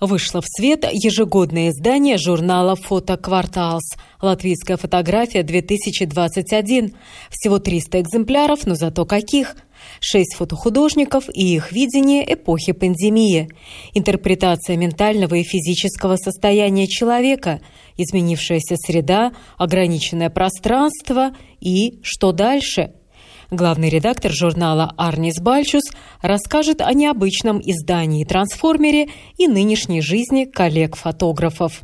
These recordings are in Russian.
Вышло в свет ежегодное издание журнала «Фотокварталс» «Латвийская фотография-2021». Всего 300 экземпляров, но зато каких – Шесть фотохудожников и их видение эпохи пандемии. Интерпретация ментального и физического состояния человека, изменившаяся среда, ограниченное пространство и что дальше – Главный редактор журнала Арнис Бальчус расскажет о необычном издании «Трансформере» и нынешней жизни коллег-фотографов.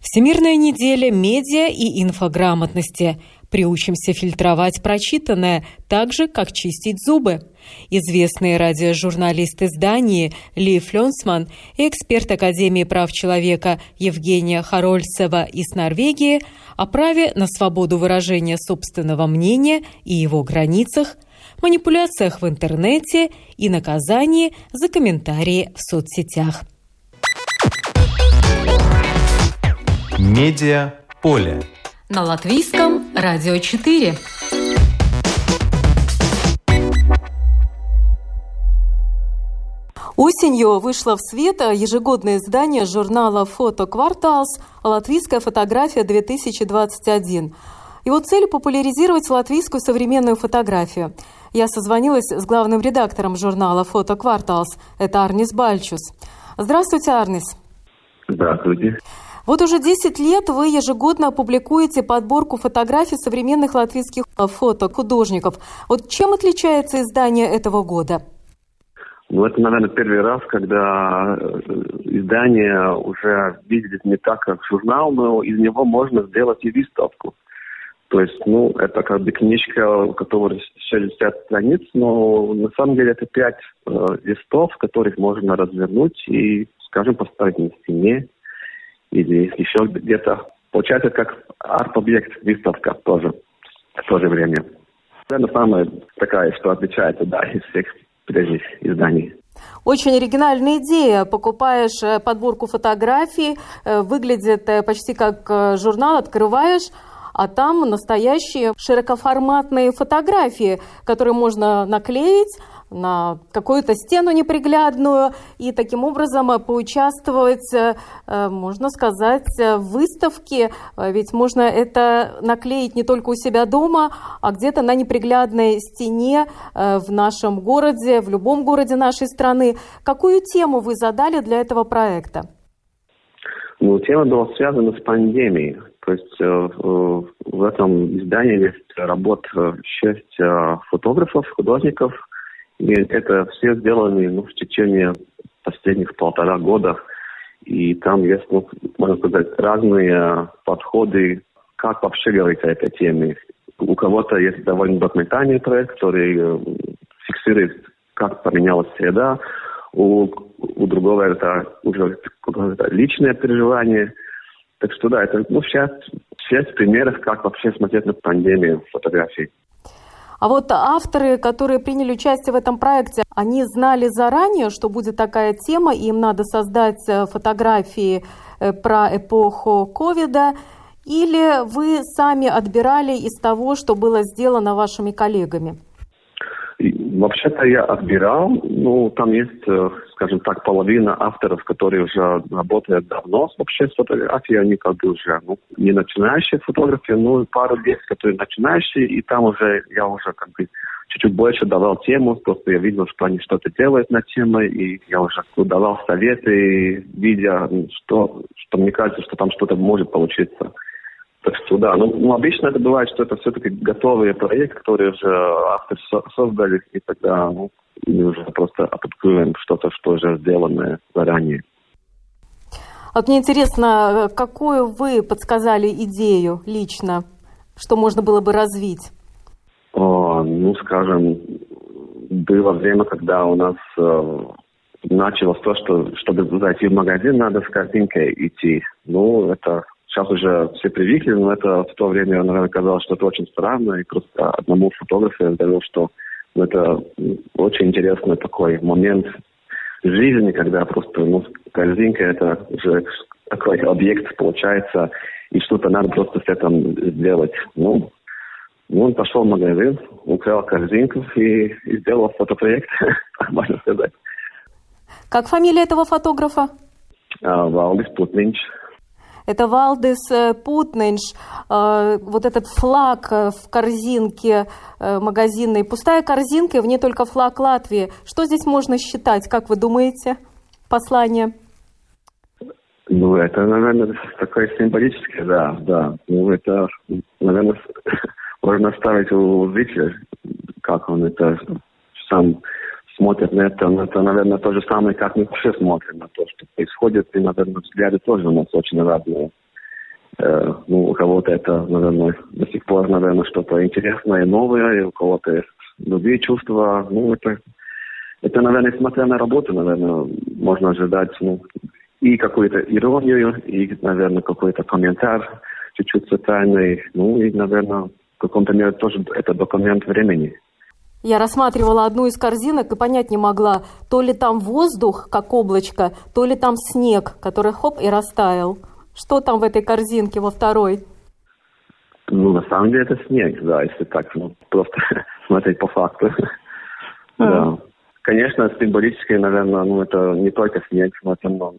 Всемирная неделя медиа и инфограмотности. Приучимся фильтровать прочитанное, так же, как чистить зубы. Известный радиожурналист издании Ли Флёнсман и эксперт Академии прав человека Евгения Харольцева из Норвегии о праве на свободу выражения собственного мнения и его границах, манипуляциях в интернете и наказании за комментарии в соцсетях. Медиа поле на латвийском радио 4. Осенью вышло в свет ежегодное издание журнала «Фото Кварталс. Латвийская фотография-2021». Его цель – популяризировать латвийскую современную фотографию. Я созвонилась с главным редактором журнала «Фото Кварталс». Это Арнис Бальчус. Здравствуйте, Арнис. Здравствуйте. Вот уже 10 лет вы ежегодно публикуете подборку фотографий современных латвийских э, фото художников. Вот чем отличается издание этого года? Ну, это, наверное, первый раз, когда э, издание уже видит не так, как журнал, но из него можно сделать и выставку. То есть, ну, это как бы книжка, у которой 60 страниц, но на самом деле это 5 э, листов, которых можно развернуть и, скажем, поставить на стене или еще где-то. Получается, как арт-объект, выставка тоже в то же время. Это самая такая, что отличается, да, из всех прежних изданий. Очень оригинальная идея. Покупаешь э, подборку фотографий, э, выглядит э, почти как журнал, открываешь, а там настоящие широкоформатные фотографии, которые можно наклеить, на какую-то стену неприглядную и таким образом э, поучаствовать, э, э, можно сказать, в выставке. Ведь можно это наклеить не только у себя дома, а где-то на неприглядной стене в нашем городе, в любом городе нашей страны. Какую тему вы задали для этого проекта? Ну, тема была связана с пандемией. То есть э, в этом издании есть работа шесть э, фотографов, художников, и это все сделаны ну, в течение последних полтора года. И там есть, ну, можно сказать, разные подходы, как вообще говорить о этой теме. У кого-то есть довольно документальный проект, который э, фиксирует, как поменялась среда. У, у другого это уже личное переживание. Так что да, это ну, сейчас шесть примеров, как вообще смотреть на пандемию фотографий. А вот авторы, которые приняли участие в этом проекте, они знали заранее, что будет такая тема, и им надо создать э, фотографии э, про эпоху ковида, или вы сами отбирали из того, что было сделано вашими коллегами? Вообще-то я отбирал, ну, там есть, э, скажем так, половина авторов, которые уже работают давно вообще с фотографией, они как бы уже, ну, не начинающие фотографы, ну, пару лет, которые начинающие, и там уже, я уже как бы чуть-чуть больше давал тему, просто я видел, что они что-то делают над темой, и я уже давал советы, видя, что, что мне кажется, что там что-то может получиться. Так что да, ну, ну обычно это бывает, что это все-таки готовый проект, который уже авторы создали, и тогда ну, мы уже просто опубликуем что-то, что уже сделано заранее. Вот мне интересно, какую вы подсказали идею лично, что можно было бы развить? О, ну, скажем, было время, когда у нас э, началось то, что чтобы зайти в магазин, надо с картинкой идти. Ну, это сейчас уже все привыкли, но это в то время, наверное, казалось, что это очень странно. И просто одному фотографу я говорил, что ну, это очень интересный такой момент жизни, когда просто ну, корзинка это уже такой объект получается, и что-то надо просто с этим сделать. Ну, ну, он пошел в магазин, украл корзинку и, и сделал фотопроект, можно сказать. Как фамилия этого фотографа? А, Валдис Путнинч. Это Валдис э, Путнинч. А, вот этот флаг э, в корзинке э, магазинной. Пустая корзинка, в ней только флаг Латвии. Что здесь можно считать, как вы думаете, послание? Ну, это, наверное, такое символическое, да, да. Ну, это, наверное, можно оставить у зрителя, как он это сам смотрит на это. Но это, наверное, то же самое, как мы все смотрим на то, что происходит. И, наверное, взгляды тоже у нас очень разные. Э, ну, у кого-то это, наверное, до сих пор, наверное, что-то интересное новое, и у кого-то есть другие чувства. Ну, это, это, наверное, смотря на работу, наверное, можно ожидать, ну, и какую-то иронию, и, наверное, какой-то комментарий чуть-чуть социальный, ну, и, наверное, каком-то мере тоже это документ времени. Я рассматривала одну из корзинок и понять не могла, то ли там воздух, как облачко, то ли там снег, который хоп и растаял. Что там в этой корзинке во второй? Ну, на самом деле это снег, да, если так, ну, просто смотреть по факту. А. Да. Конечно, символически, наверное, ну, это не только снег, но это, ну,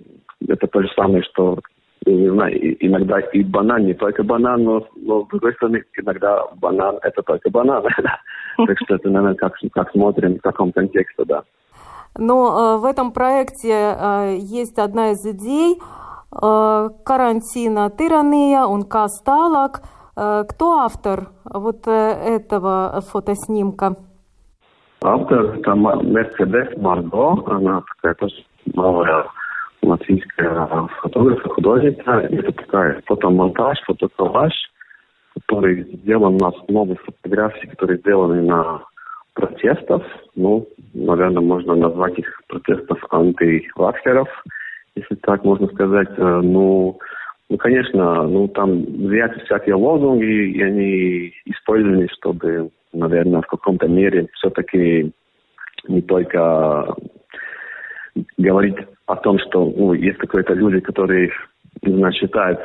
это то же самое, что не знаю, иногда и банан, не только банан, но, но с другой стороны, иногда банан – это только банан. Так что это, наверное, как, как смотрим, в каком контексте, да. Но э, в этом проекте э, есть одна из идей э, карантина тирания, он касталак. Э, кто автор вот э, этого фотоснимка? Автор – это Мерседес Марго, она такая тоже новая латвийская фотографа, художника. Это такая фотомонтаж, фотоколлаж, который сделан на основе фотографий, которые сделаны на протестов. Ну, наверное, можно назвать их протестов антиваксеров, если так можно сказать. Э, ну, ну, конечно, ну, там взять всякие лозунги, и они использованы, чтобы, наверное, в каком-то мере все-таки не только говорить о том, что ну, есть какие-то люди, которые, знаю, считают,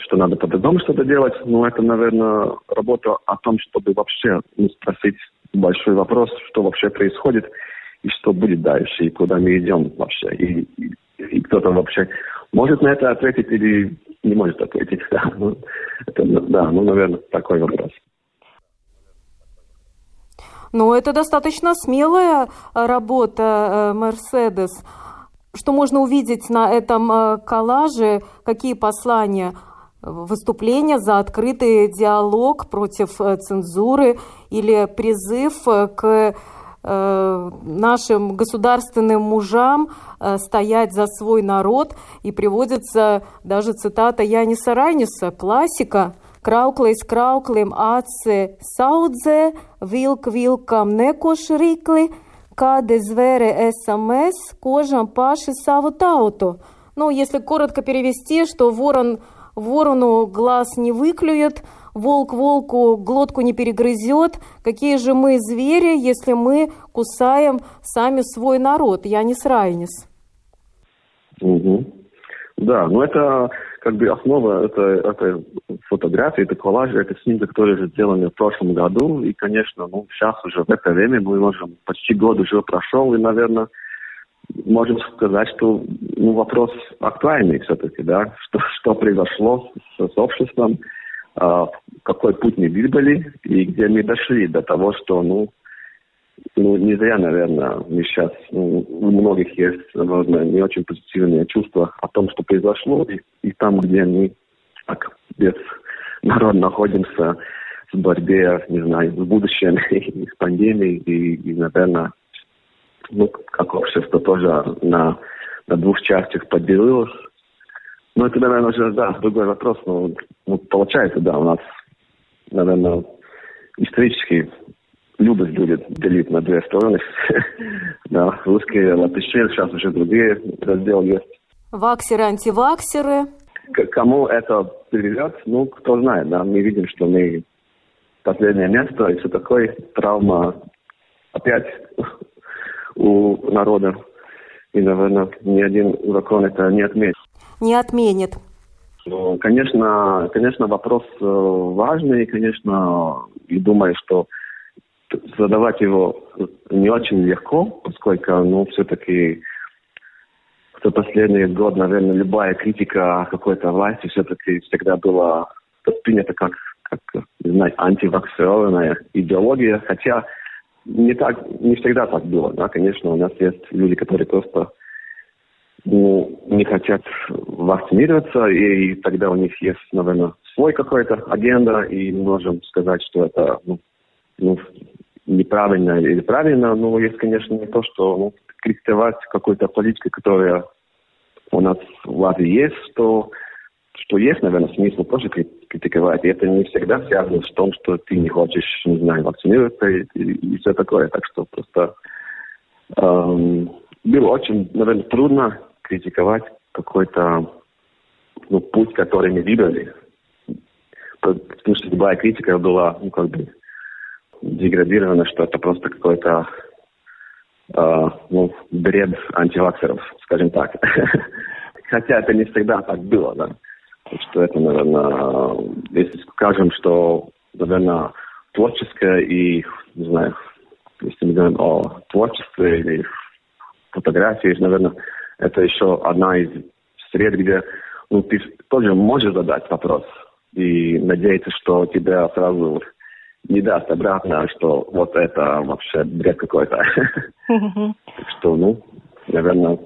что надо по-другому что-то делать, но это, наверное, работа о том, чтобы вообще ну, спросить большой вопрос, что вообще происходит и что будет дальше, и куда мы идем вообще. И, и, и кто-то вообще может на это ответить или не может ответить. Да, ну, это, да, ну, наверное, такой вопрос. Ну, это достаточно смелая работа Мерседес. Что можно увидеть на этом э, коллаже? Какие послания? Выступление за открытый диалог против э, цензуры или призыв э, к нашим государственным мужам стоять за свой народ. И приводится даже цитата Яниса Райниса, классика – Krauklis krauklim aci saudzē, vilk vilkam nekoš rīkli, kādi звери СМС, кожам паши саву тауту. Ну, если коротко перевести, что ворон ворону глаз не выклюет, волк волку глотку не перегрызет. Какие же мы звери, если мы кусаем сами свой народ? Я не срайнис. Угу. Да, ну это как бы основа это, это фотографии, это коллажи, это снимки, которые уже сделаны в прошлом году. И, конечно, ну, сейчас уже в это время мы можем, почти год уже прошел, и, наверное, можем сказать, что ну, вопрос актуальный все-таки, да, что, что произошло с, с обществом, э, какой путь мы выбрали и где мы дошли до того, что, ну, ну, не зря, наверное, мы сейчас, ну, у многих есть, наверное, не очень позитивные чувства о том, что произошло, и, и там, где мы так без народ находимся в борьбе, не знаю, с будущем, и с пандемией, и, и, наверное, ну, как общество тоже на, на двух частях поделилось. Ну, это, наверное, уже, да, другой вопрос, но ну, получается, да, у нас, наверное, исторически любят люди делить на две стороны. да, русские латыши, сейчас уже другие разделы есть. Ваксеры, антиваксеры. К кому это приведет, ну, кто знает, да, мы видим, что мы последнее место, и все такое, травма опять у народа. И, наверное, ни один закон это не отменит. Не отменит. Ну, конечно, конечно, вопрос э, важный, конечно, и думаю, что задавать его не очень легко, поскольку, ну, все-таки за последний год, наверное, любая критика какой-то власти все-таки всегда была воспринята как, как не знаю, антивакцинованная идеология, хотя не так, не всегда так было, да, конечно, у нас есть люди, которые просто ну, не хотят вакцинироваться, и тогда у них есть, наверное, свой какой-то агenda, и мы можем сказать, что это ну, ну, неправильно или правильно, но есть, конечно, не то, что ну, критиковать какую-то политику, которая у нас в Латвии есть, что, что есть, наверное, смысл тоже критиковать. И это не всегда связано с том, что ты не хочешь, не знаю, вакцинироваться и, и, и все такое. Так что просто эм, было очень, наверное, трудно критиковать какой-то ну, путь, который мы выбрали. Потому что любая критика была, ну, как бы, деградирована, что это просто какой-то э, ну, бред антиваксеров, скажем так. Хотя это не всегда так было, да. Что это, наверное, если скажем, что, наверное, творческое и, не знаю, если мы говорим о творчестве или фотографии, наверное, это еще одна из сред, где ну, ты тоже можешь задать вопрос и надеяться, что тебя сразу не даст обратно, что вот это вообще бред какой-то. Так что, ну, наверное,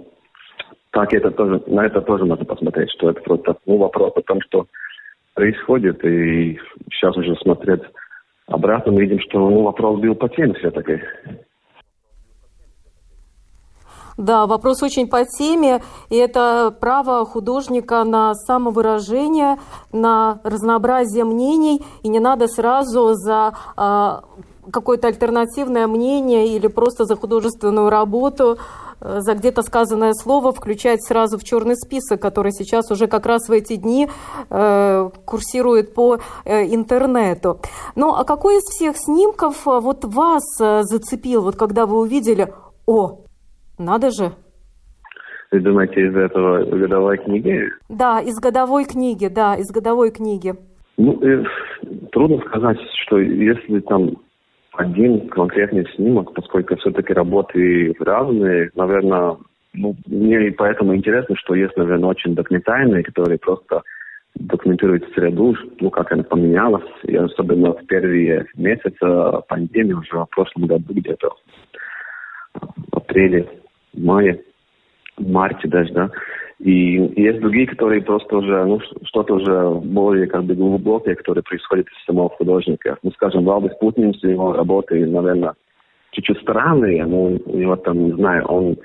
так это тоже, на это тоже надо посмотреть, что это просто ну, вопрос о том, что происходит, и сейчас уже смотреть обратно, мы видим, что ну, вопрос был по теме все-таки. Да, вопрос очень по теме, и это право художника на самовыражение, на разнообразие мнений, и не надо сразу за а, какое-то альтернативное мнение или просто за художественную работу э, за где-то сказанное слово включать сразу в черный список, который сейчас уже как раз в эти дни э, курсирует по э, интернету. Ну, а какой из всех снимков э, вот вас э, зацепил, вот когда вы увидели, о, надо же. Вы думаете, из этого годовой книги? Да, из годовой книги, да, из годовой книги. Ну, э, трудно сказать, что если там один конкретный снимок, поскольку все-таки работы разные, наверное, ну, мне поэтому интересно, что есть, наверное, очень документальные, которые просто документируют среду, ну, как она поменялась, и особенно в первые месяцы пандемии, уже в прошлом году где-то, в апреле, мае, марте даже, да. И есть другие, которые просто уже, ну, что-то уже более как бы глубокое, которое происходит из самого художника. Ну, скажем, Валдис Путинс, его работы, наверное, чуть-чуть странные, но у него там, не знаю, он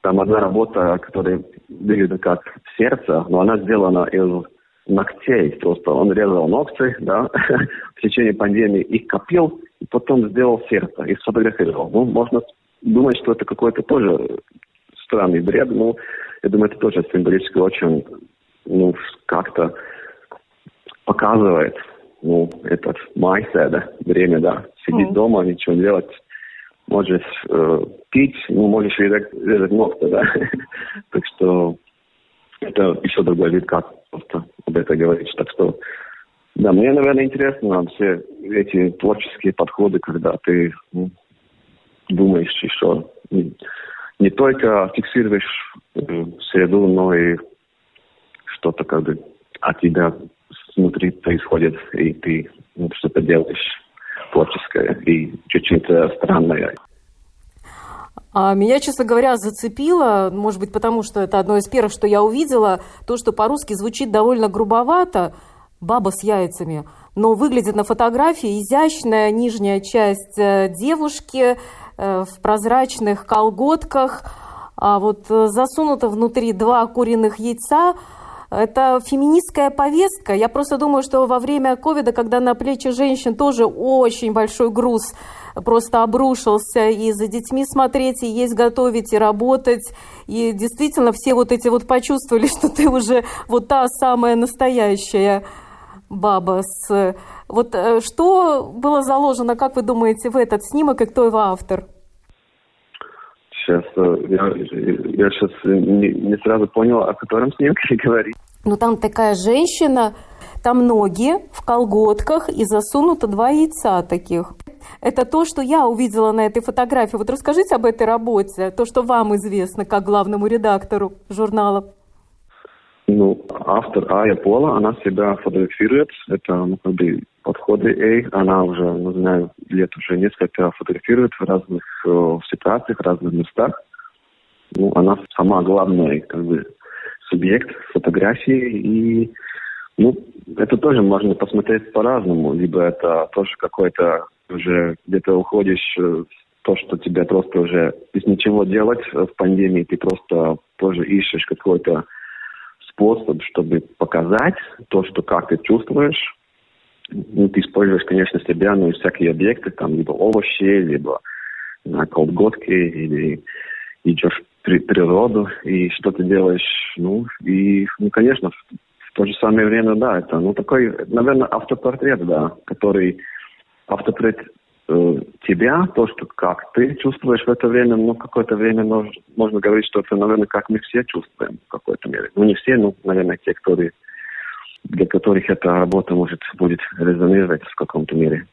там одна работа, которая выглядит как сердце, но она сделана из ногтей. Просто он резал ногти, да, в течение пандемии их копил, и потом сделал сердце и сфотографировал. Ну, можно думать, что это какой-то тоже странный бред, но я думаю, это тоже символически очень, ну, как-то показывает, ну, этот майседа, время, да, сидеть mm. дома, ничего не делать, можешь э, пить, ну, можешь резать, резать ногти, да. так что это еще другой вид, как просто об этом говорить. Так что, да, мне, наверное, интересно все эти творческие подходы, когда ты ну, думаешь еще не только фиксируешь э, среду, но и что-то как бы от тебя внутри происходит, и ты ну, что-то делаешь творческое и чуть-чуть странное. А меня, честно говоря, зацепило, может быть, потому что это одно из первых, что я увидела, то, что по-русски звучит довольно грубовато, баба с яйцами, но выглядит на фотографии изящная нижняя часть э, девушки, в прозрачных колготках, а вот э, засунуто внутри два куриных яйца. Это феминистская повестка. Я просто думаю, что во время ковида, когда на плечи женщин тоже очень большой груз просто обрушился и за детьми смотреть, и есть готовить, и работать. И действительно все вот эти вот почувствовали, что ты уже вот та самая настоящая баба с... Вот э, что было заложено, как вы думаете, в этот снимок и кто его автор? Сейчас, э, я, я сейчас не, не сразу понял, о котором снимке говорить. Ну, там такая женщина, там ноги в колготках и засунуто два яйца таких. Это то, что я увидела на этой фотографии. Вот расскажите об этой работе, то, что вам известно как главному редактору журнала. Ну, автор Ая Пола, она себя фотографирует. Это, ну, как бы, подходы Эй. Она уже, ну, знаю, лет уже несколько фотографирует в разных э, ситуациях, в разных местах. Ну, она сама главный, как бы, субъект фотографии. И, ну, это тоже можно посмотреть по-разному. Либо это тоже какой-то уже где-то уходишь в то, что тебе просто уже без ничего делать в пандемии, ты просто тоже ищешь какой-то способ, чтобы показать то, что как ты чувствуешь. Ну, ты используешь, конечно, себя, ну, и всякие объекты, там, либо овощи, либо на колготки, или идешь при природу, и что ты делаешь, ну, и, ну, конечно, в, в то же самое время, да, это, ну, такой, наверное, автопортрет, да, который автопортрет Э, тебя, то, что как ты чувствуешь в это время, ну, какое-то время можно, можно говорить, что это, наверное, как мы все чувствуем в какой-то мере. Ну, не все, но, наверное, те, которые, для которых эта работа может будет резонировать в каком-то мере.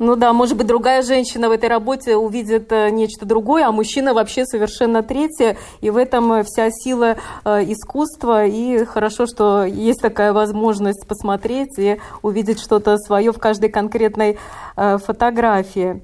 Ну да, может быть, другая женщина в этой работе увидит э, нечто другое, а мужчина вообще совершенно третье. И в этом э, вся сила э, искусства. И хорошо, что есть такая возможность посмотреть и увидеть что-то свое в каждой конкретной фотографии.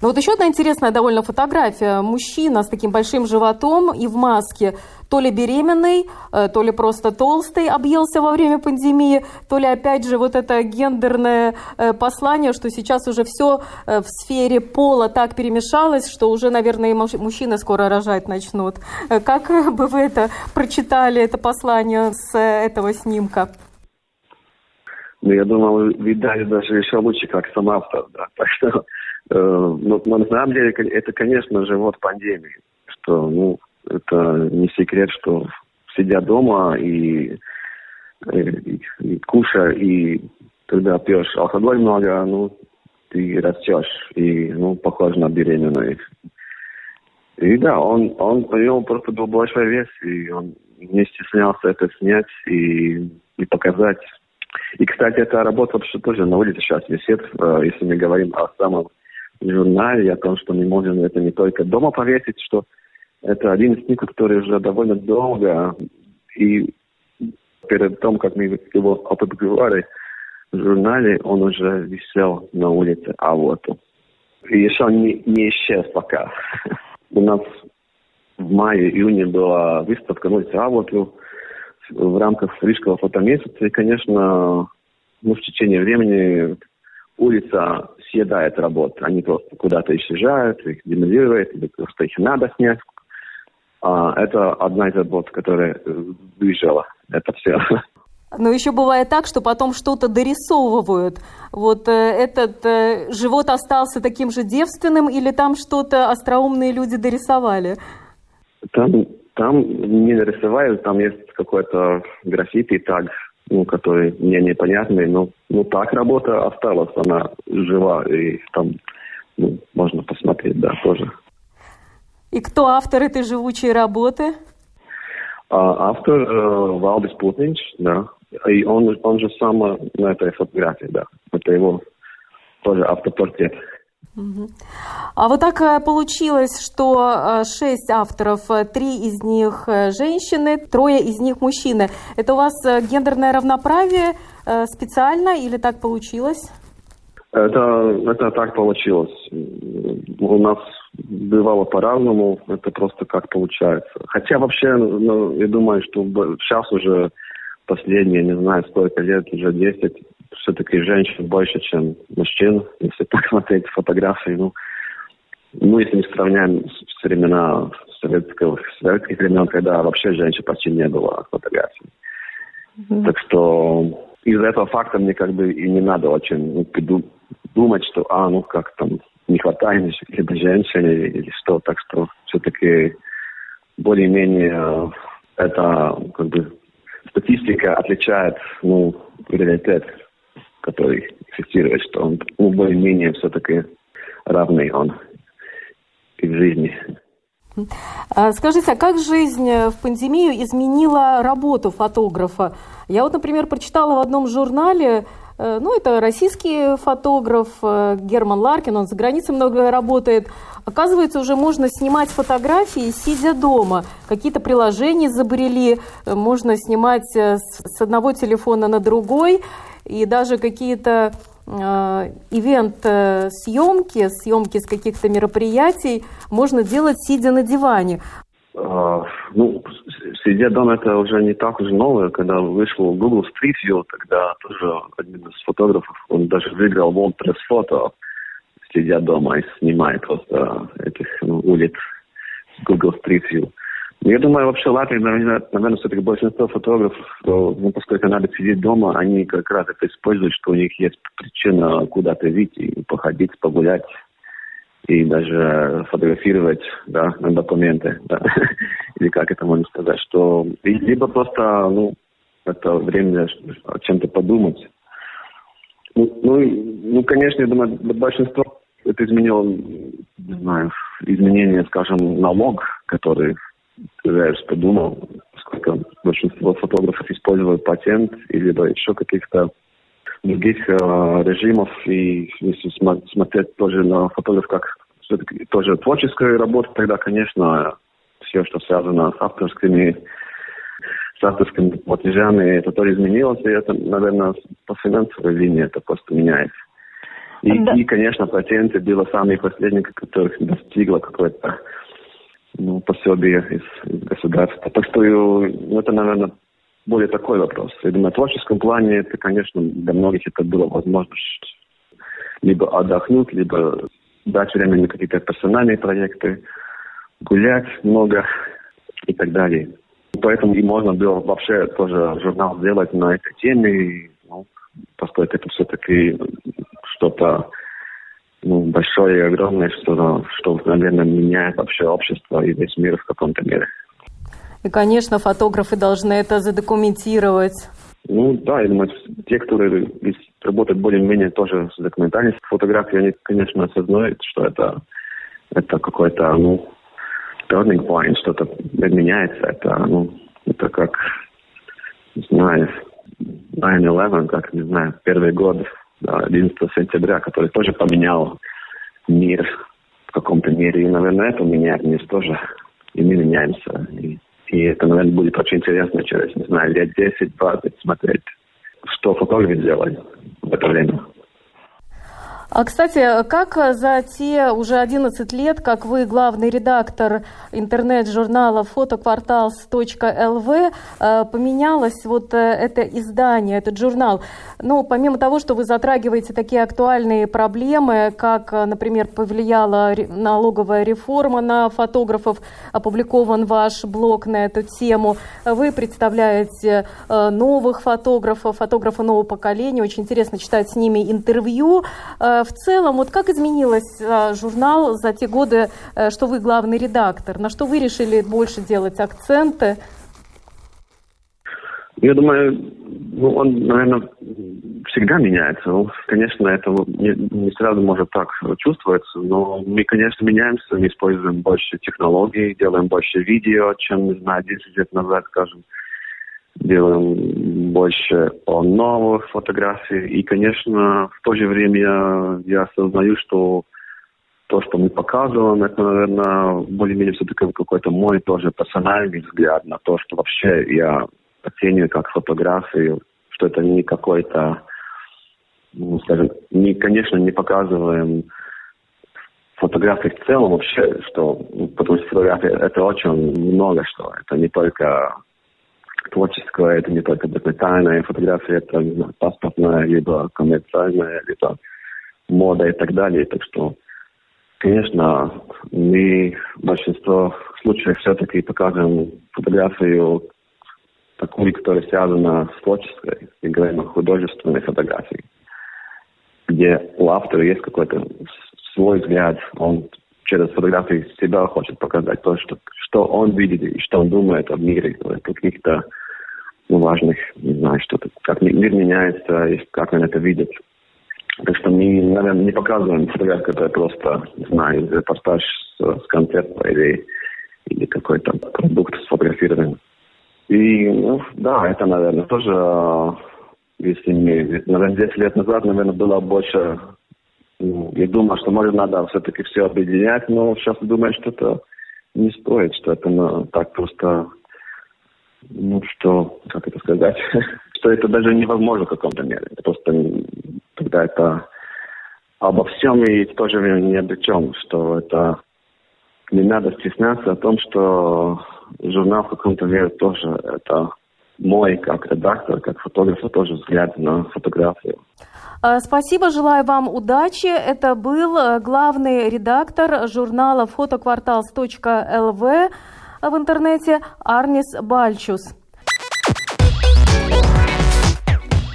Но вот еще одна интересная довольно фотография. Мужчина с таким большим животом и в маске. То ли беременный, э, то ли просто толстый объелся во время пандемии, то ли опять же вот это гендерное э, послание, что сейчас уже все э, в сфере пола так перемешалось, что уже, наверное, и мужчины скоро рожать начнут. Как бы вы это прочитали, это послание с этого снимка? Ну, я думал, видали даже еще лучше, как сам автор, да. Так что но, но на самом деле это, конечно же, вот пандемия, что, ну, это не секрет, что сидя дома и, и, и, и кушая, и когда пьешь алкоголь много, ну, ты растешь, и, ну, похож на беременную. И да, он, он, у него просто был большой вес, и он не стеснялся это снять и, и показать. И, кстати, эта работа вообще тоже на улице сейчас висит, э, если мы говорим о самом журнале о том, что мы можем это не только дома повесить, что это один из снимков, который уже довольно долго, и перед тем, как мы его опубликовали в журнале, он уже висел на улице а вот И еще не, не исчез пока. У нас в мае-июне была выставка на улице Авоту в рамках Рижского фотомесяца. И, конечно, ну, в течение времени улица съедает работу. Они просто куда-то исчезают, их демонтируют, или просто их надо снять. А, это одна из работ, которая выжила это все. Но еще бывает так, что потом что-то дорисовывают. Вот э, этот э, живот остался таким же девственным, или там что-то остроумные люди дорисовали? Там, там не нарисовали, там есть какой-то граффити так ну, который мне непонятный, но ну, так работа осталась, она жива, и там ну, можно посмотреть, да, тоже. И кто автор этой живучей работы? А, автор э, Валдис Путнич, да, и он, он же сам на этой фотографии, да, это его тоже автопортрет. А вот так э, получилось, что э, шесть авторов, э, три из них женщины, трое из них мужчины. Это у вас гендерное равноправие специально или так получилось? Это, это так получилось. У нас бывало по-разному, это просто как получается. Хотя вообще, ну, я думаю, что сейчас уже последние, не знаю, сколько лет, уже 10, все-таки женщин больше, чем мужчин. Если так смотреть фотографии, ну, ну если мы сравняем с времена советского, советских времен, когда вообще женщин почти не было фотографий. Mm-hmm. Так что из-за этого факта мне как бы и не надо очень ну, думать, что, а, ну как там, не хватает либо женщины или что, так что все-таки более-менее э, это как бы статистика отличает ну, реалитет, который экзистирует, что он ну, более-менее все-таки равный он и в жизни. А скажите, а как жизнь в пандемию изменила работу фотографа? Я вот, например, прочитала в одном журнале, э, ну, это российский фотограф э, Герман Ларкин, он за границей много работает. Оказывается, уже можно снимать фотографии, сидя дома. Какие-то приложения забрели, э, можно снимать с одного телефона на другой, и даже какие-то ивент-съемки, съемки с каких-то мероприятий можно делать, сидя на диване. А, ну, сидя дома это уже не так уже новое. Когда вышел Google Street View, тогда тоже один из фотографов, он даже выиграл World Press Photo, сидя дома и снимая просто этих ну, улиц Google Street View. Но я думаю, вообще Латвия, наверное все-таки большинство фотографов, ну, поскольку надо сидеть дома, они как раз это используют, что у них есть причина куда-то выйти, походить, погулять, и даже фотографировать да, на документы, да, или как это можно сказать, что либо просто, ну, это время о чем-то подумать. Ну, ну, ну, конечно, я думаю, большинство это изменило, не знаю, изменение, скажем, налог, который я подумал, сколько большинство фотографов используют патент или еще каких-то других э, режимов, и если смотреть тоже на фотограф как все-таки тоже творческая работа, тогда, конечно, все, что связано с авторскими с авторскими платежами, это тоже изменилось, и это, наверное, по финансовой линии это просто меняется. И, да. и конечно, патенты было самые последние, которых достигло какое-то ну, пособие из, из государства. Так что ну, это, наверное, более такой вопрос. Я думаю, в творческом плане это, конечно, для многих это было возможность либо отдохнуть, либо дать время на какие-то персональные проекты, гулять много и так далее. Поэтому и можно было вообще тоже журнал сделать на этой теме, ну, поскольку это все-таки что-то ну, большое и огромное, что, что, наверное, меняет вообще общество и весь мир в каком-то мере. И, конечно, фотографы должны это задокументировать. Ну да, я думаю, те, которые работают более-менее тоже с документальной фотографией, они, конечно, осознают, что это, это какой-то, ну, turning point, что-то меняется. Это, ну, это как, не знаю, 9-11, как, не знаю, первый год, да, 11 сентября, который тоже поменял мир в каком-то мере. И, наверное, это меняет мир тоже. И мы меняемся. И и это, наверное, будет очень интересно через, не знаю, лет 10-20 смотреть, что фотографы делали время. А, кстати, как за те уже 11 лет, как вы главный редактор интернет-журнала фотокварталс.лв, э, поменялось вот э, это издание, этот журнал? Ну, помимо того, что вы затрагиваете такие актуальные проблемы, как, э, например, повлияла налоговая реформа на фотографов, опубликован ваш блог на эту тему, вы представляете новых фотографов, фотографы нового поколения, очень интересно читать с ними интервью, в целом, вот как изменилось а, журнал за те годы, э, что вы главный редактор? На что вы решили больше делать акценты? Я думаю, ну, он, наверное, всегда меняется. Ну, конечно, это не, не сразу может так чувствоваться, но мы, конечно, меняемся, мы используем больше технологий, делаем больше видео, чем, не знаю, 10 лет назад, скажем делаем больше о новых фотографиях. И, конечно, в то же время я осознаю, что то, что мы показываем, это, наверное, более-менее все-таки какой-то мой тоже персональный взгляд на то, что вообще я оцениваю как фотографию, что это не какой-то, ну, скажем, не, конечно, не показываем фотографии в целом вообще, что, потому что фотография это очень много что. Это не только творческое, это не только документальная фотография, это не знаю, паспортная, либо коммерциальная, либо мода и так далее. Так что, конечно, мы в большинстве случаев все-таки показываем фотографию такую, которая связана с творческой, и говорим о художественной фотографии, где у автора есть какой-то свой взгляд, он через фотографии себя хочет показать то, что, что он видит и что он думает о мире, о каких-то ну, важных, не знаю, что-то, как мир меняется и как он это видит. Так что мы, наверное, не показываем фотографию, которая просто, не знаю, репортаж с, с концерта или, или какой-то продукт сфотографирован. И, ну, да, это, наверное, тоже, если мне, наверное, 10 лет назад, наверное, было больше, ну, я думал, что, может, надо все-таки все объединять, но сейчас думаю, что это не стоит, что это ну, так просто, ну, что, как это сказать, что это даже невозможно в каком-то мере. Просто тогда это обо всем и в то же время не обо чем, что это не надо стесняться о том, что журнал в каком-то мере тоже это мой как редактор, как фотограф, тоже взгляд на фотографию. А, спасибо, желаю вам удачи. Это был э, главный редактор журнала фотокварталс.лв в интернете Арнис Бальчус.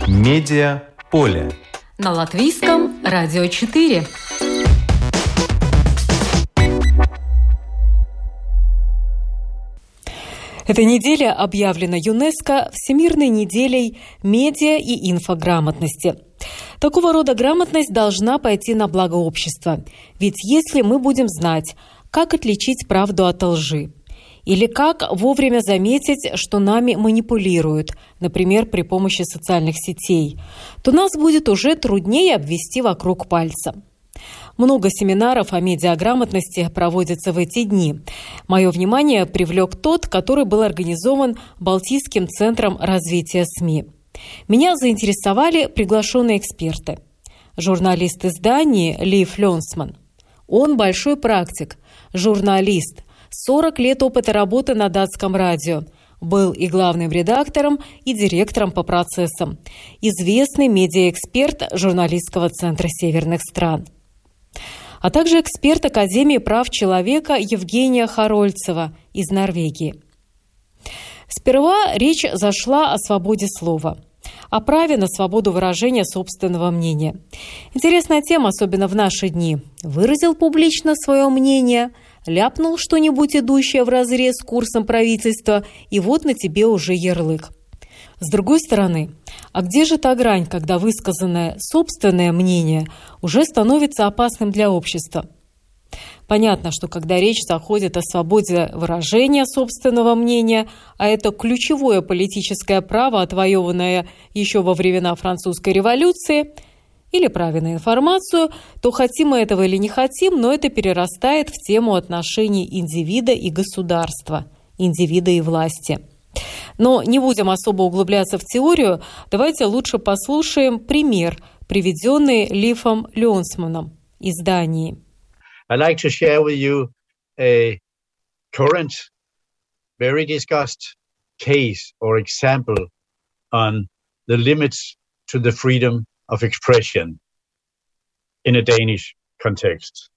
Медиа поле. На латвийском радио 4. Эта неделя объявлена ЮНЕСКО Всемирной неделей медиа и инфограмотности. Такого рода грамотность должна пойти на благо общества. Ведь если мы будем знать, как отличить правду от лжи, или как вовремя заметить, что нами манипулируют, например, при помощи социальных сетей, то нас будет уже труднее обвести вокруг пальца. Много семинаров о медиаграмотности проводятся в эти дни. Мое внимание привлек тот, который был организован Балтийским центром развития СМИ. Меня заинтересовали приглашенные эксперты. Журналист издания Ли Фленсман. Он большой практик, журналист, 40 лет опыта работы на датском радио. Был и главным редактором, и директором по процессам. Известный медиаэксперт журналистского центра северных стран а также эксперт Академии прав человека Евгения Харольцева из Норвегии. Сперва речь зашла о свободе слова – о праве на свободу выражения собственного мнения. Интересная тема, особенно в наши дни. Выразил публично свое мнение, ляпнул что-нибудь идущее в разрез с курсом правительства, и вот на тебе уже ярлык. С другой стороны, а где же та грань, когда высказанное собственное мнение уже становится опасным для общества? Понятно, что когда речь заходит о свободе выражения собственного мнения, а это ключевое политическое право, отвоеванное еще во времена французской революции, или правильную информацию, то хотим мы этого или не хотим, но это перерастает в тему отношений индивида и государства, индивида и власти – но не будем особо углубляться в теорию, давайте лучше послушаем пример, приведенный Лифом Леонсманом из Дании. I'd like to share with you a current, very discussed case or example on the limits to the freedom of expression in a Danish context.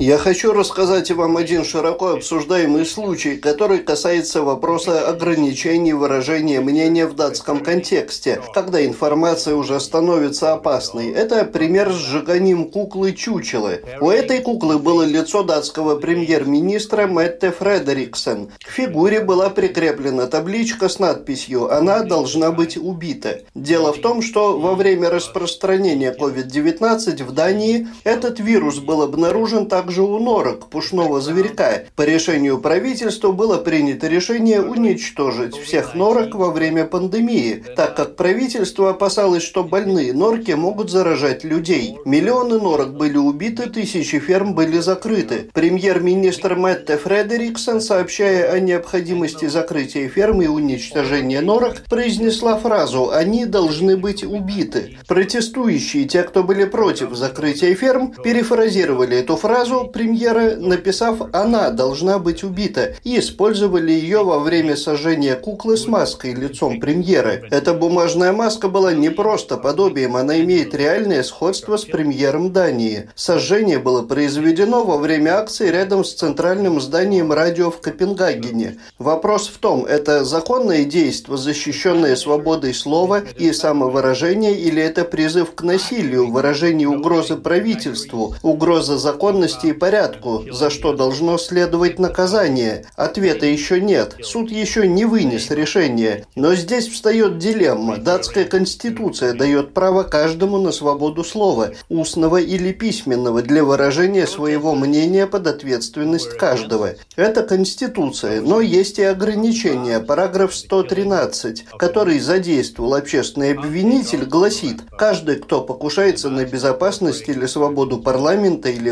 Я хочу рассказать вам один широко обсуждаемый случай, который касается вопроса ограничений выражения мнения в датском контексте, когда информация уже становится опасной. Это пример с сжиганием куклы Чучелы. У этой куклы было лицо датского премьер-министра Метте Фредериксен. К фигуре была прикреплена табличка с надписью «Она должна быть убита». Дело в том, что во время распространения COVID-19 в Дании этот вирус был обнаружен так также у норок пушного зверька. По решению правительства было принято решение уничтожить всех норок во время пандемии, так как правительство опасалось, что больные норки могут заражать людей. Миллионы норок были убиты, тысячи ферм были закрыты. Премьер-министр Мэтте Фредериксон, сообщая о необходимости закрытия ферм и уничтожения норок, произнесла фразу «Они должны быть убиты». Протестующие, те, кто были против закрытия ферм, перефразировали эту фразу видео премьеры, написав «Она должна быть убита» и использовали ее во время сожжения куклы с маской лицом премьеры. Эта бумажная маска была не просто подобием, она имеет реальное сходство с премьером Дании. Сожжение было произведено во время акции рядом с центральным зданием радио в Копенгагене. Вопрос в том, это законное действие, защищенное свободой слова и самовыражения, или это призыв к насилию, выражение угрозы правительству, угроза законности и порядку, за что должно следовать наказание? Ответа еще нет. Суд еще не вынес решение. Но здесь встает дилемма. Датская конституция дает право каждому на свободу слова, устного или письменного, для выражения своего мнения под ответственность каждого. Это конституция, но есть и ограничения. Параграф 113, который задействовал общественный обвинитель, гласит, каждый, кто покушается на безопасность или свободу парламента или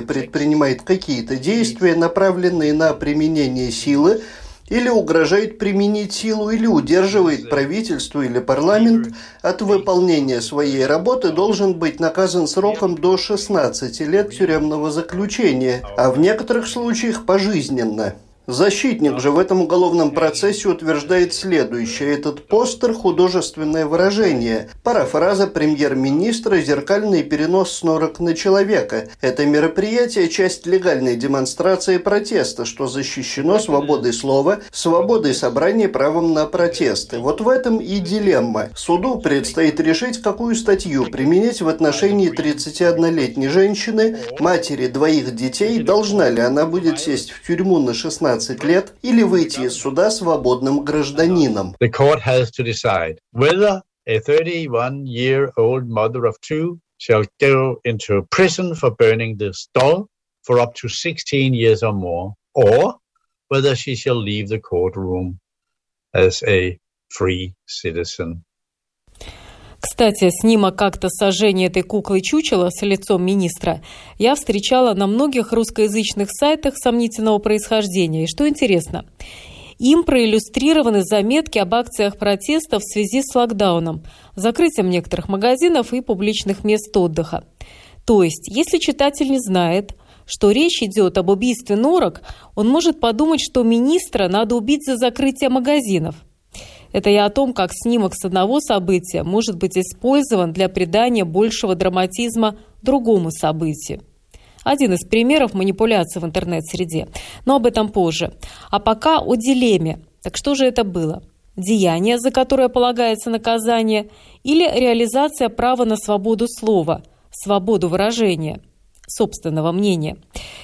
предпринимает какие-то действия, направленные на применение силы, или угрожает применить силу, или удерживает правительство или парламент от выполнения своей работы, должен быть наказан сроком до 16 лет тюремного заключения, а в некоторых случаях пожизненно. Защитник же в этом уголовном процессе утверждает следующее. Этот постер – художественное выражение. Парафраза премьер-министра – зеркальный перенос снорок на человека. Это мероприятие – часть легальной демонстрации протеста, что защищено свободой слова, свободой собрания, правом на протесты. Вот в этом и дилемма. Суду предстоит решить, какую статью применить в отношении 31-летней женщины, матери двоих детей, должна ли она будет сесть в тюрьму на 16 15 лет или выйти из суда свободным гражданином. The court has to decide whether a 31-year-old mother of two shall go into prison for burning the stall for up to 16 years or more, or whether she shall leave the courtroom as a free citizen. Кстати, снимок как-то сожжения этой куклы чучела с лицом министра я встречала на многих русскоязычных сайтах сомнительного происхождения. И что интересно, им проиллюстрированы заметки об акциях протеста в связи с локдауном, закрытием некоторых магазинов и публичных мест отдыха. То есть, если читатель не знает, что речь идет об убийстве норок, он может подумать, что министра надо убить за закрытие магазинов. Это я о том, как снимок с одного события может быть использован для придания большего драматизма другому событию. Один из примеров манипуляции в интернет-среде. Но об этом позже. А пока о дилемме. Так что же это было? Деяние, за которое полагается наказание, или реализация права на свободу слова, свободу выражения, собственного мнения?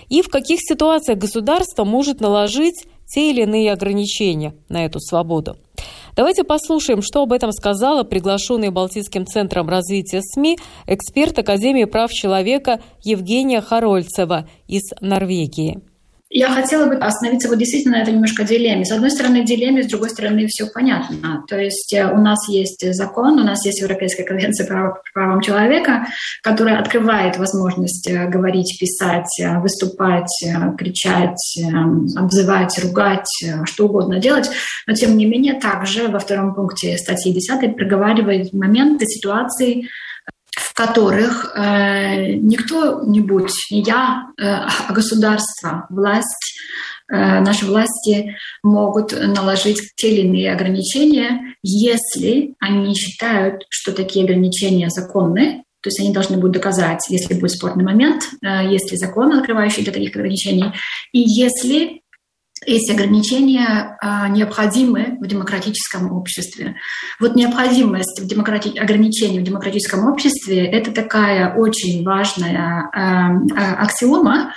И в каких ситуациях государство может наложить те или иные ограничения на эту свободу? Давайте послушаем, что об этом сказала приглашенный Балтийским центром развития СМИ эксперт Академии прав человека Евгения Харольцева из Норвегии. Я хотела бы остановиться вот действительно на этом немножко дилемме. С одной стороны дилемме, с другой стороны все понятно. То есть э, у нас есть закон, у нас есть Европейская конвенция по правам человека, которая открывает возможность э, говорить, писать, э, выступать, кричать, обзывать, ругать, что угодно делать. Но тем не менее также во втором пункте статьи 10 проговаривает моменты, ситуации, в которых э, никто-нибудь, не я, э, а государство, власть, э, наши власти могут наложить те или иные ограничения, если они считают, что такие ограничения законны, то есть они должны будут доказать, если будет спорный момент, э, есть ли закон, открывающий для таких ограничений, и если эти ограничения а, необходимы в демократическом обществе. Вот необходимость в демократи... ограничений в демократическом обществе – это такая очень важная а, а, аксиома,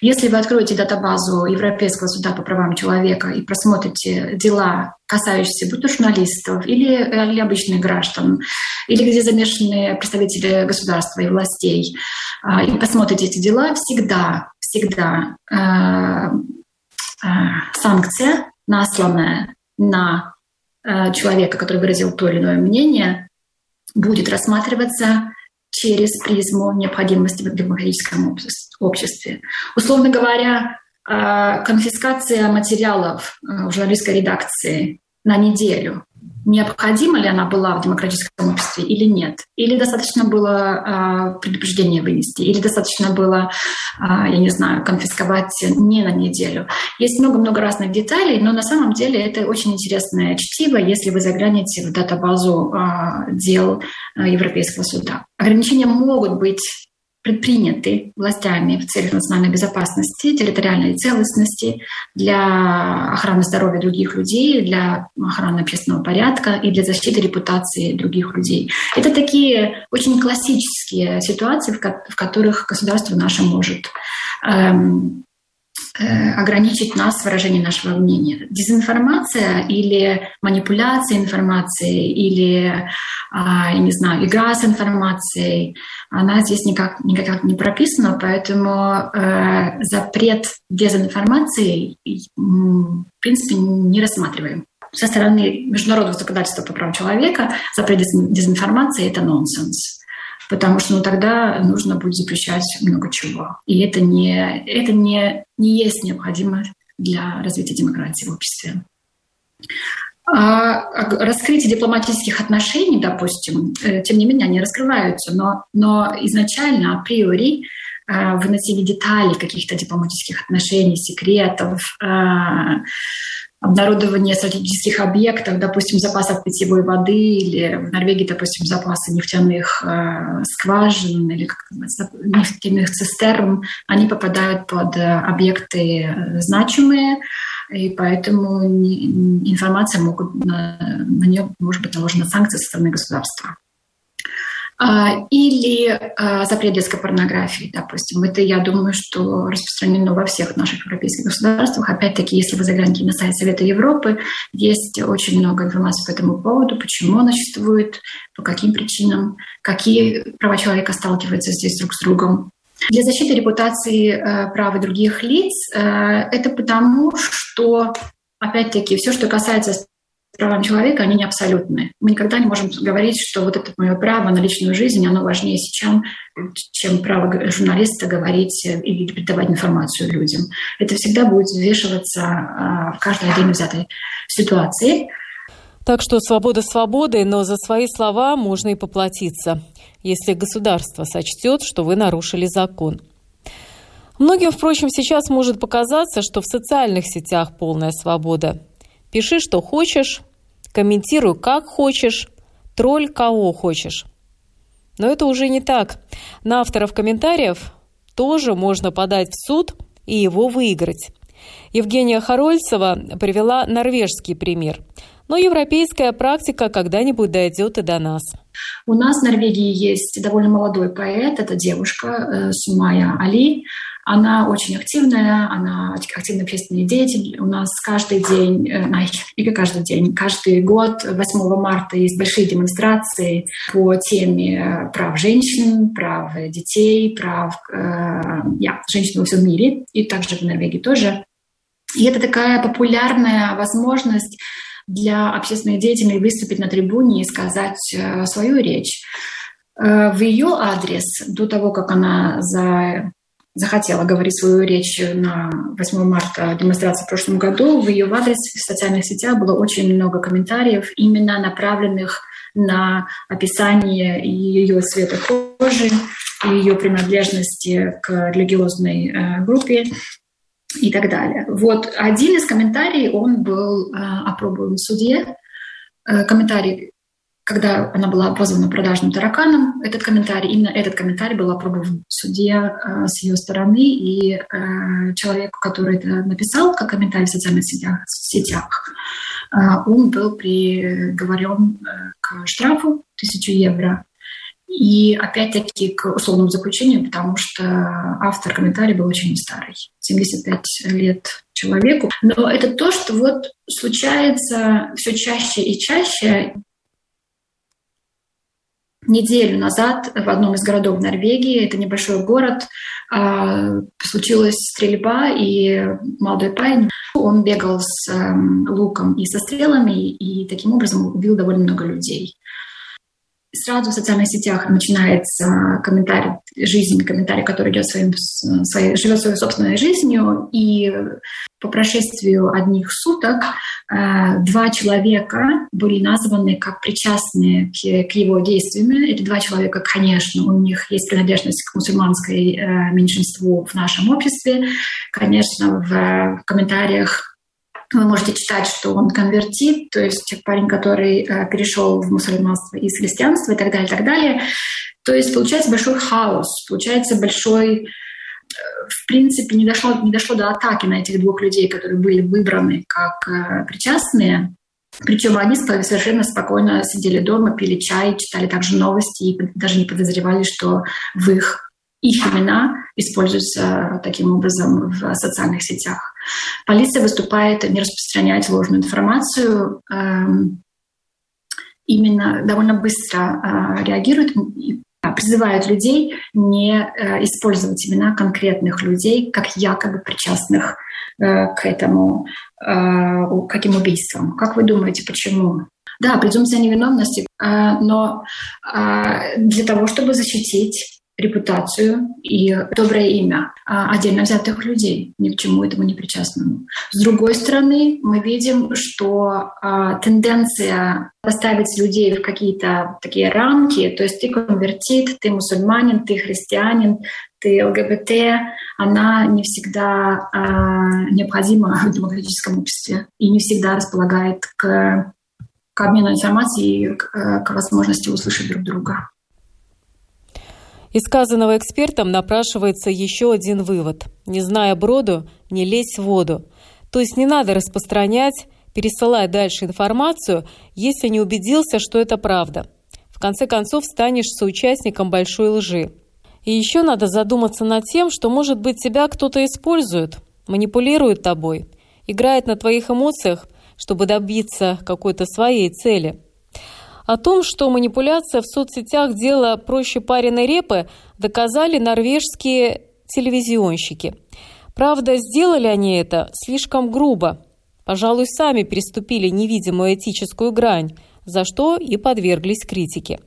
если вы откроете датабазу Европейского суда по правам человека и просмотрите дела, касающиеся будь то журналистов или, или обычных граждан, или где замешаны представители государства и властей, и посмотрите эти дела, всегда, всегда санкция, насланная на э, человека, который выразил то или иное мнение, будет рассматриваться через призму необходимости в демократическом обществе. Условно говоря, э, конфискация материалов в журналистской редакции на неделю необходима ли она была в демократическом обществе или нет. Или достаточно было э, предупреждение вынести, или достаточно было, э, я не знаю, конфисковать не на неделю. Есть много-много разных деталей, но на самом деле это очень интересное чтиво, если вы заглянете в датабазу э, дел Европейского суда. Ограничения могут быть предприняты властями в целях национальной безопасности, территориальной целостности, для охраны здоровья других людей, для охраны общественного порядка и для защиты репутации других людей. Это такие очень классические ситуации, в которых государство наше может эм, ограничить нас в выражении нашего мнения. Дезинформация или манипуляция информацией, или, а, я не знаю, игра с информацией, она здесь никак, никак не прописана, поэтому э, запрет дезинформации, в принципе, не рассматриваем. Со стороны международного законодательства по правам человека запрет дезинформации — это нонсенс потому что ну, тогда нужно будет запрещать много чего. И это не, это не, не есть необходимо для развития демократии в обществе. А раскрытие дипломатических отношений, допустим, э, тем не менее, они раскрываются, но, но изначально, априори, э, выносили детали каких-то дипломатических отношений, секретов, э, обнародование стратегических объектов, допустим, запасов питьевой воды или в Норвегии, допустим, запасы нефтяных э, скважин или как нефтяных цистерн, они попадают под э, объекты э, значимые, и поэтому информация могут, на, на нее может быть наложена санкция со стороны государства. А, или а, запрет детской порнографии, допустим. Это, я думаю, что распространено во всех наших европейских государствах. Опять-таки, если вы заглянете на сайт Совета Европы, есть очень много информации по этому поводу, почему она существует, по каким причинам, какие права человека сталкиваются здесь друг с другом. Для защиты репутации э, прав других лиц э, это потому, что опять-таки, все, что касается правам человека, они не абсолютны. Мы никогда не можем говорить, что вот это мое право на личную жизнь, оно важнее чем, чем право журналиста говорить или передавать информацию людям. Это всегда будет взвешиваться а, в каждой отдельно взятой ситуации. Так что свобода свободой, но за свои слова можно и поплатиться, если государство сочтет, что вы нарушили закон. Многим, впрочем, сейчас может показаться, что в социальных сетях полная свобода. Пиши, что хочешь, комментируй, как хочешь, тролль кого хочешь. Но это уже не так. На авторов комментариев тоже можно подать в суд и его выиграть. Евгения Харольцева привела норвежский пример. Но европейская практика когда-нибудь дойдет и до нас. У нас в Норвегии есть довольно молодой поэт, это девушка э, Сумая Али. Она очень активная, она активный общественный деятель. У нас каждый день, э, не каждый день, каждый год 8 марта есть большие демонстрации по теме прав женщин, прав детей, прав э, я, женщин во всем мире, и также в Норвегии тоже. И это такая популярная возможность для общественных деятелей выступить на трибуне и сказать э, свою речь. Э, в ее адрес, до того, как она за захотела говорить свою речь на 8 марта демонстрации в прошлом году, в ее адрес в социальных сетях было очень много комментариев, именно направленных на описание ее цвета кожи, ее принадлежности к религиозной э, группе и так далее. Вот один из комментариев, он был э, опробован в суде. Э, комментарий когда она была позвана продажным тараканом, этот комментарий, именно этот комментарий был опробован в суде э, с ее стороны, и э, человеку, который это написал, как комментарий в социальных сетях, в сетях э, он был приговорен э, к штрафу 1000 евро и опять-таки к условному заключению, потому что автор комментария был очень старый, 75 лет человеку. Но это то, что вот случается все чаще и чаще неделю назад в одном из городов Норвегии, это небольшой город, а, случилась стрельба, и молодой парень, он бегал с эм, луком и со стрелами, и таким образом убил довольно много людей. Сразу в социальных сетях начинается комментарий, жизнь, комментарий, который идет своим, своей, живет своей собственной жизнью, и по прошествию одних суток э, два человека были названы как причастные к, к его действиям. Эти два человека, конечно, у них есть принадлежность к мусульманской э, меньшинству в нашем обществе. Конечно, в комментариях вы можете читать, что он конвертит, то есть парень, который э, перешел в мусульманство из христианства и так далее, и так далее. То есть получается большой хаос, получается большой э, в принципе, не дошло, не дошло до атаки на этих двух людей, которые были выбраны как э, причастные. Причем они совершенно спокойно сидели дома, пили чай, читали также новости и даже не подозревали, что в их их имена используются таким образом в социальных сетях. Полиция выступает не распространять ложную информацию, эм, именно довольно быстро э, реагирует и призывают людей не э, использовать имена конкретных людей как якобы причастных э, к этому, каким убийствам. Как вы думаете, почему? Да, презумпция невиновности, но для того, чтобы защитить репутацию и доброе имя а, отдельно взятых людей, ни к чему этому не причастному. С другой стороны, мы видим, что а, тенденция поставить людей в какие-то такие рамки, то есть ты конвертит, ты мусульманин, ты христианин, ты ЛГБТ, она не всегда а, необходима в демократическом обществе и не всегда располагает к, к обмену информацией и к, к возможности услышать друг друга. Из сказанного экспертом напрашивается еще один вывод. Не зная броду, не лезь в воду. То есть не надо распространять, пересылать дальше информацию, если не убедился, что это правда. В конце концов, станешь соучастником большой лжи. И еще надо задуматься над тем, что, может быть, тебя кто-то использует, манипулирует тобой, играет на твоих эмоциях, чтобы добиться какой-то своей цели – о том, что манипуляция в соцсетях – дело проще пареной репы, доказали норвежские телевизионщики. Правда, сделали они это слишком грубо. Пожалуй, сами переступили невидимую этическую грань, за что и подверглись критике.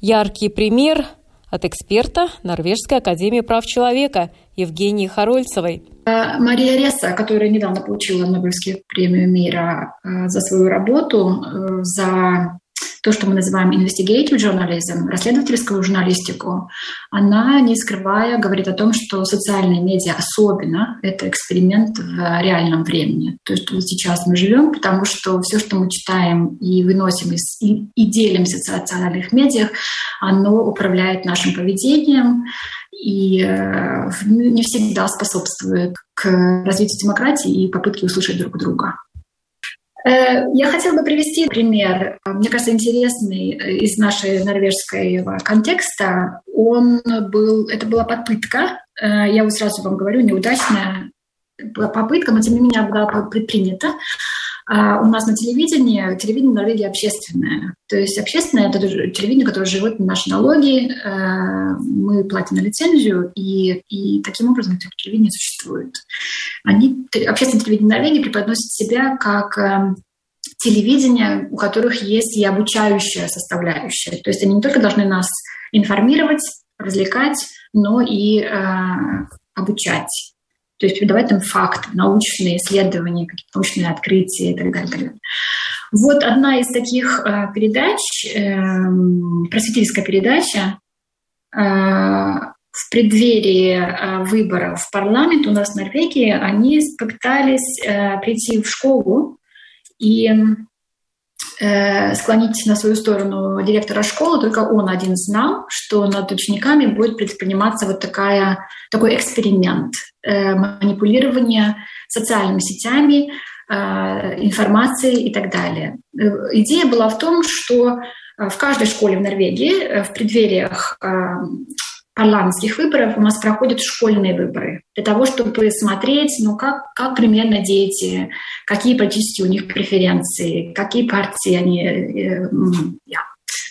Яркий пример от эксперта Норвежской академии прав человека Евгении Харольцевой. Э, Мария Реса, которая недавно получила Нобелевскую премию мира э, за свою работу, э, за то, что мы называем investigative journalism, расследовательскую журналистику, она, не скрывая, говорит о том, что социальные медиа особенно — это эксперимент в реальном времени. То есть вот сейчас мы живем, потому что все, что мы читаем и выносим из, и, и делимся в социальных медиах, оно управляет нашим поведением, и э, не всегда способствует к развитию демократии и попытке услышать друг друга. Э, я хотела бы привести пример, мне кажется, интересный э, из нашего норвежского контекста. Он был, это была попытка, э, я вот сразу вам говорю, неудачная попытка, но тем не менее была предпринята а у нас на телевидении, телевидение Норвегии общественное. То есть общественное – это телевидение, которое живет на наши налоги, э, мы платим на лицензию, и, и таким образом это телевидение существует. Они, общественное телевидение Норвегии преподносит себя как э, телевидение, у которых есть и обучающая составляющая. То есть они не только должны нас информировать, развлекать, но и э, обучать. То есть передавать им факты, научные исследования, какие-то научные открытия и так далее. так далее. Вот одна из таких э, передач, э, просветительская передача, э, в преддверии э, выборов в парламент у нас в Норвегии, они попытались э, прийти в школу и склонить на свою сторону директора школы, только он один знал, что над учениками будет предприниматься вот такая, такой эксперимент э, манипулирования социальными сетями, э, информацией и так далее. Идея была в том, что в каждой школе в Норвегии в преддвериях парламентских выборов у нас проходят школьные выборы для того, чтобы смотреть, ну, как, как примерно дети, какие политические у них преференции, какие партии они э, э,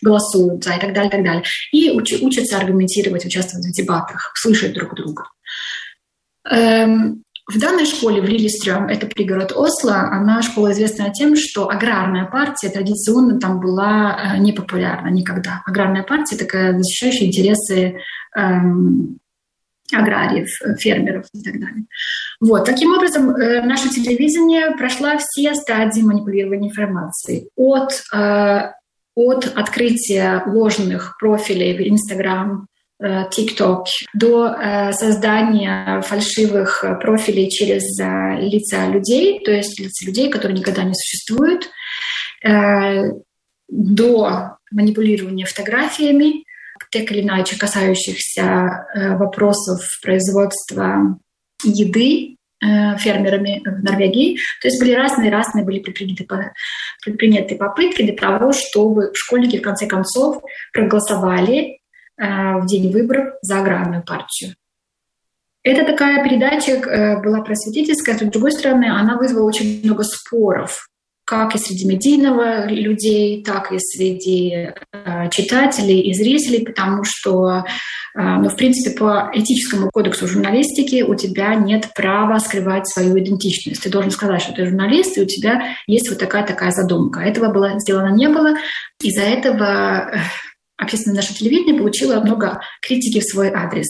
голосуют за и так далее, и так далее. И уч, учатся аргументировать, участвовать в дебатах, слышать друг друга. Эм, В данной школе в Лилистрём, это пригород Осло, она школа известна тем, что аграрная партия традиционно там была э, непопулярна никогда. Аграрная партия такая защищающая интересы эм, аграриев, фермеров и так далее. Вот. Таким образом, э, наше телевидение прошло все стадии манипулирования информацией. От, э, от открытия ложных профилей в Инстаграм, TikTok, до э, создания фальшивых профилей через э, лица людей, то есть лица людей, которые никогда не существуют, э, до манипулирования фотографиями, так или иначе касающихся вопросов производства еды фермерами в Норвегии. То есть были разные-разные были предприняты, предприняты попытки для того, чтобы школьники в конце концов проголосовали Э, в день выборов за аграрную партию. Это такая передача э, была просветительская, с другой стороны, она вызвала очень много споров, как и среди медийного людей, так и среди э, читателей и зрителей, потому что, ну, в принципе, по этическому кодексу журналистики у тебя нет права скрывать свою идентичность. Ты должен сказать, что ты журналист, и у тебя есть вот такая-такая задумка. Этого было сделано не было. Из-за этого общественное наше телевидение получило много критики в свой адрес.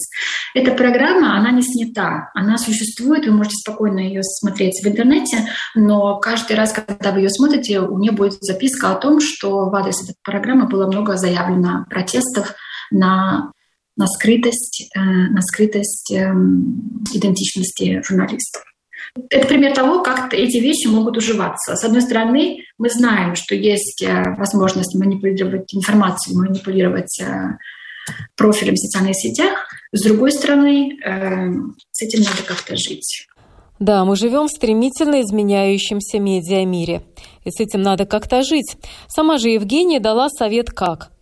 Эта программа, она не снята, она существует, вы можете спокойно ее смотреть в интернете, но каждый раз, когда вы ее смотрите, у нее будет записка о том, что в адрес этой программы было много заявлено протестов на на скрытость, э, на скрытость эм, идентичности журналистов. Это пример того, как эти вещи могут уживаться. С одной стороны, мы знаем, что есть э, возможность манипулировать информацией, манипулировать э, профилем в социальных сетях. С другой стороны, э, с этим надо как-то жить. Да, мы живем в стремительно изменяющемся медиамире. И с этим надо как-то жить. Сама же Евгения дала совет как.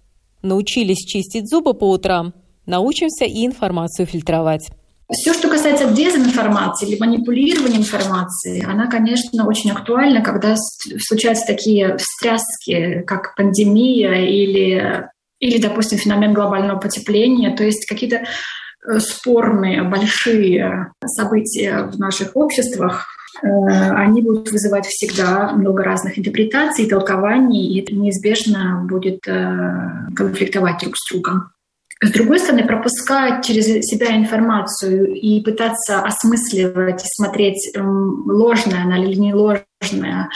Научились чистить зубы по утрам, научимся и информацию фильтровать. Все, что касается дезинформации или манипулирования информацией, она, конечно, очень актуальна, когда случаются такие встряски, как пандемия или, или допустим, феномен глобального потепления, то есть какие-то э, спорные, большие события в наших обществах, э, они будут вызывать всегда много разных интерпретаций, толкований, и это неизбежно будет э, конфликтовать друг с другом. С другой стороны, пропускать через себя информацию и пытаться осмысливать смотреть, эм, ложная она или не ложная,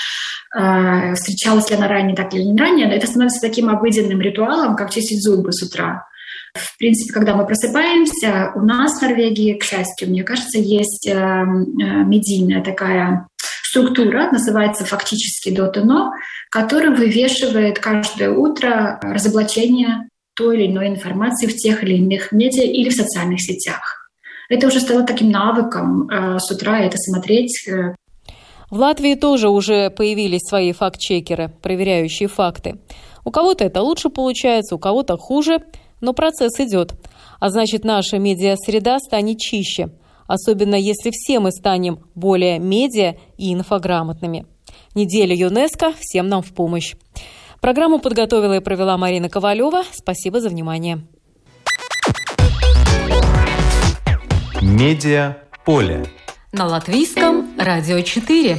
э, встречалась ли она ранее, так или не ранее, это становится таким обыденным ритуалом, как чистить зубы с утра. В принципе, когда мы просыпаемся, у нас в Норвегии, к счастью, мне кажется, есть эм, э, медийная такая структура, называется фактически ДОТНО, который вывешивает каждое утро разоблачение той или иной информации в тех или иных медиа или в социальных сетях. Это уже стало таким навыком э, с утра это смотреть. Э. В Латвии тоже уже появились свои факт-чекеры, проверяющие факты. У кого-то это лучше получается, у кого-то хуже, но процесс идет. А значит, наша медиа-среда станет чище, особенно если все мы станем более медиа и инфограмотными. Неделя ЮНЕСКО всем нам в помощь. Программу подготовила и провела Марина Ковалева. Спасибо за внимание. Медиа поле. На латвийском радио 4.